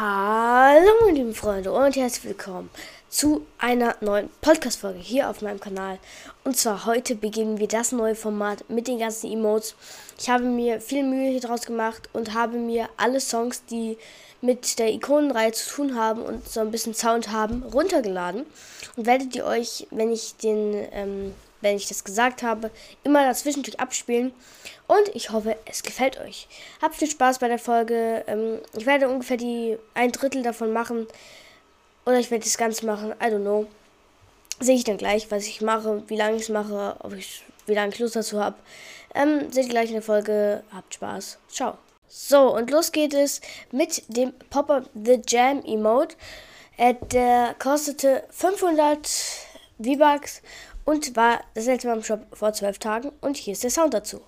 Hallo meine lieben Freunde und herzlich willkommen zu einer neuen Podcast-Folge hier auf meinem Kanal. Und zwar heute beginnen wir das neue Format mit den ganzen Emotes. Ich habe mir viel Mühe hier draus gemacht und habe mir alle Songs, die mit der Ikonenreihe zu tun haben und so ein bisschen Sound haben, runtergeladen. Und werdet ihr euch, wenn ich den ähm, wenn ich das gesagt habe, immer dazwischen abspielen. Und ich hoffe, es gefällt euch. Habt viel Spaß bei der Folge. Ähm, ich werde ungefähr die ein Drittel davon machen. Oder ich werde das Ganze machen. I don't know. Sehe ich dann gleich, was ich mache, wie lange ich es mache, ob ich, wie lange ich Lust dazu habe. Ähm, seht ihr gleich in der Folge. Habt Spaß. Ciao. So, und los geht es mit dem Pop-Up The Jam Emote. Äh, der kostete 500 V-Bucks und war das letzte Mal im Shop vor 12 Tagen und hier ist der Sound dazu.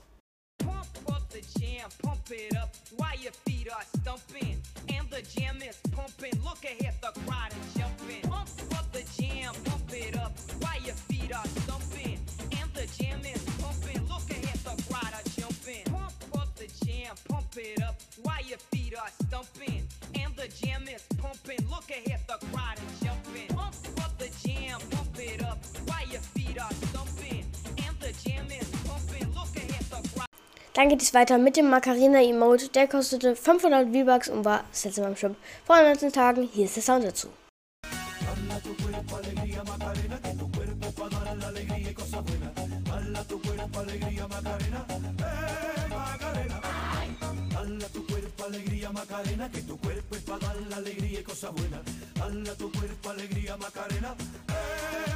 Dann geht es weiter mit dem Macarena-Emote. Der kostete 500 V-Bucks und war das letzte Mal im Shop vor 19 Tagen. Hier ist der Sound dazu.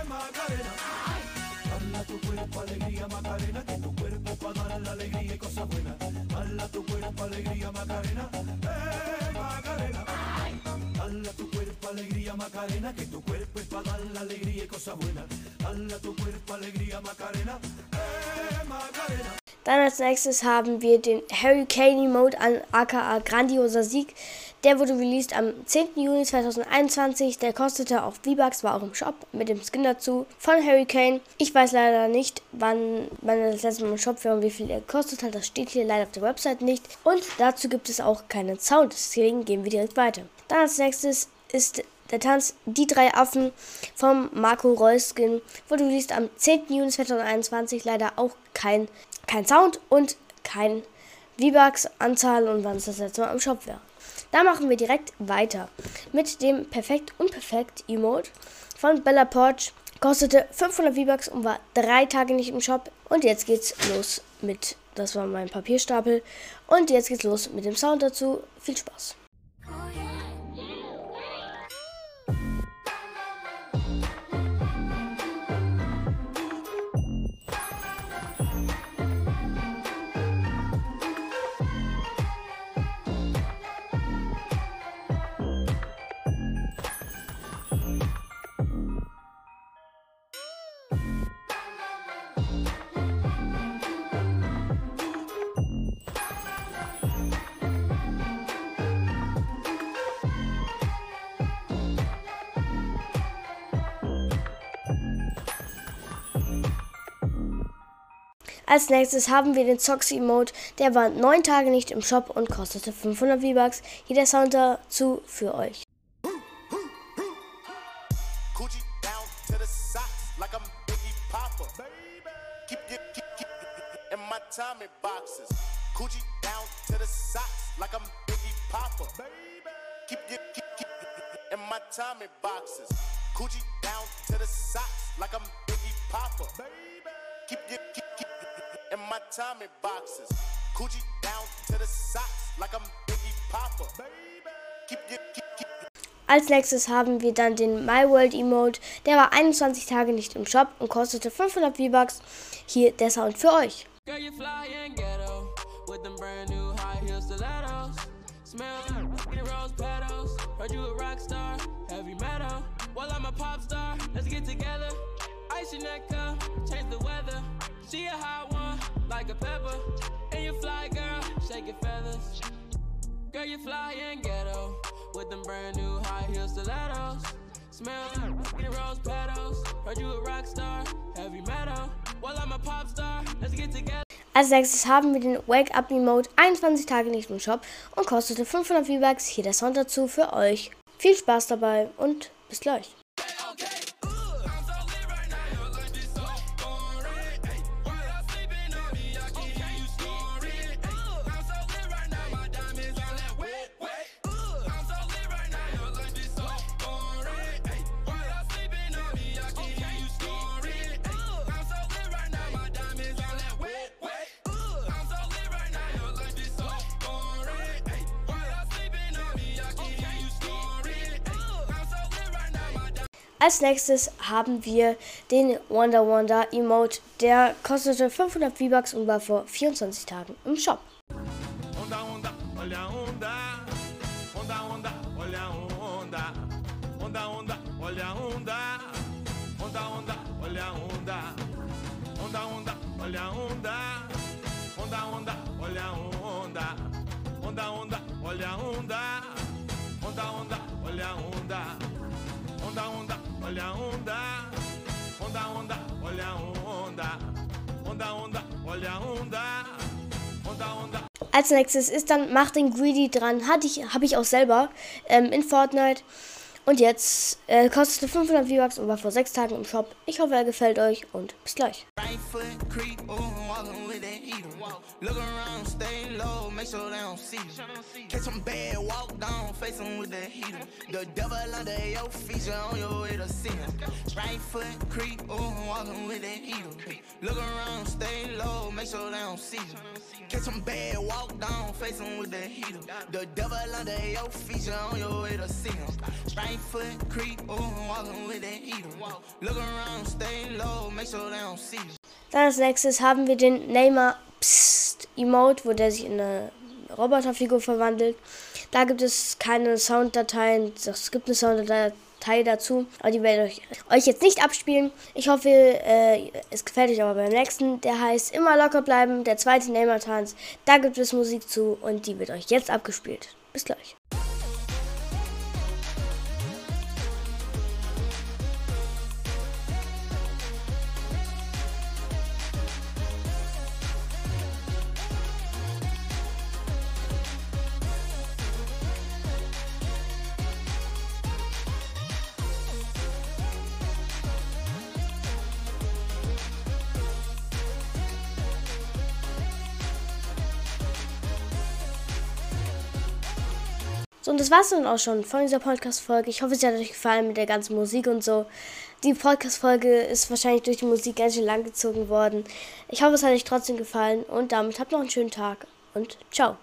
Macarena, que tu cuerpo alegría Macarena, que tu cuerpo para dar la alegría y cosas buenas. Hala tu cuerpo alegría Macarena, eh Macarena. Hala tu cuerpo alegría Macarena, que tu cuerpo es para dar la alegría y cosas buenas. Hala tu cuerpo alegría Macarena, eh Macarena. Dann als nächstes haben wir den Hurricane Mode an aka Grandioser Sieg. Der wurde released am 10. Juni 2021. Der kostete auf V-Bucks, war auch im Shop mit dem Skin dazu von Hurricane. Ich weiß leider nicht, wann man das letzte Mal im Shop war und wie viel er gekostet hat. Das steht hier leider auf der Website nicht. Und dazu gibt es auch keinen Sound. Deswegen gehen wir direkt weiter. Dann als nächstes ist der Tanz Die drei Affen vom Marco Reuskin wurde released am 10. Juni 2021. Leider auch kein kein Sound und kein V-Bucks-Anzahl und wann es das letzte Mal im Shop wäre. Da machen wir direkt weiter mit dem Perfekt und Perfekt Emote von Bella Porch. Kostete 500 V-Bucks und war drei Tage nicht im Shop. Und jetzt geht's los mit, das war mein Papierstapel. Und jetzt geht's los mit dem Sound dazu. Viel Spaß. Als nächstes haben wir den Zoxy Mode. Der war 9 Tage nicht im Shop und kostete 500 V-Bucks. Hier der Sound dazu für euch. Tommy boxes. Coochie down to the socks like I'm Biggie Popper. Keep my Tommy boxes. Coochie down to the socks like I'm Biggie Popper. Keep keep, keep. Als nächstes haben wir dann den My World Emote. Der war 21 Tage nicht im Shop und kostete 500 V-Bucks. Hier der Sound für euch. Girl, you fly and ghetto with them brand new high heel stilettos. Smell like rose petals. Heard you a rock star, heavy metal. Well, I'm a pop star. Let's get together. Ice neck up, change the weather. She a hot one, like a pepper. And you fly, girl, shake your feathers. Girl, you fly and ghetto with them brand new high heel stilettos. Smell like rose petals. Heard you a rock star, heavy metal. Well, I'm a pop star. Let's get together. Als nächstes haben wir den Wake Up Emote 21 Tage nicht im Shop und kostete 500 V-Bucks. Hier der Sound dazu für euch. Viel Spaß dabei und bis gleich. Als nächstes haben wir den Wonder Wonder Emote. Der kostete 500 V-Bucks und war vor 24 Tagen im Shop. Onda, onda, olha onda. Onda, onda, onda. Olha a onda. Onda, onda, olha a onda. Onda, onda, olha a onda. Onda, onda. Als nächstes ist dann Mach den Greedy dran. Hatte ich, habe ich auch selber ähm, in Fortnite. Und jetzt äh, kostete 500 V-Bucks und war vor sechs Tagen im Shop. Ich hoffe, er gefällt euch und bis gleich. Look around, stay low, make sure they don't see you. Catch some bad, walk down, face them with the heater. The devil under your feet, you're on your way to see him. Right foot, creep, ooh, walking with that heater. Look around, stay low, make sure they don't see you. Catch some bad, walk down, face them with the heater. The devil under your feet, you're on your way to see him. Right foot, creep, ooh, walking with that heater. Look around, stay low, make sure they don't see you. Dann als nächstes haben wir den Neymar Psst Emote, wo der sich in eine Roboterfigur verwandelt. Da gibt es keine Sounddateien. Es gibt eine Sounddatei dazu, aber die werde ich euch jetzt nicht abspielen. Ich hoffe, äh, es gefällt euch aber beim nächsten. Der heißt Immer locker bleiben, der zweite Neymar-Tanz. Da gibt es Musik zu und die wird euch jetzt abgespielt. Bis gleich. So, und das war's dann auch schon von dieser Podcast-Folge. Ich hoffe, es hat euch gefallen mit der ganzen Musik und so. Die Podcast-Folge ist wahrscheinlich durch die Musik ganz schön lang gezogen worden. Ich hoffe, es hat euch trotzdem gefallen und damit habt noch einen schönen Tag und ciao.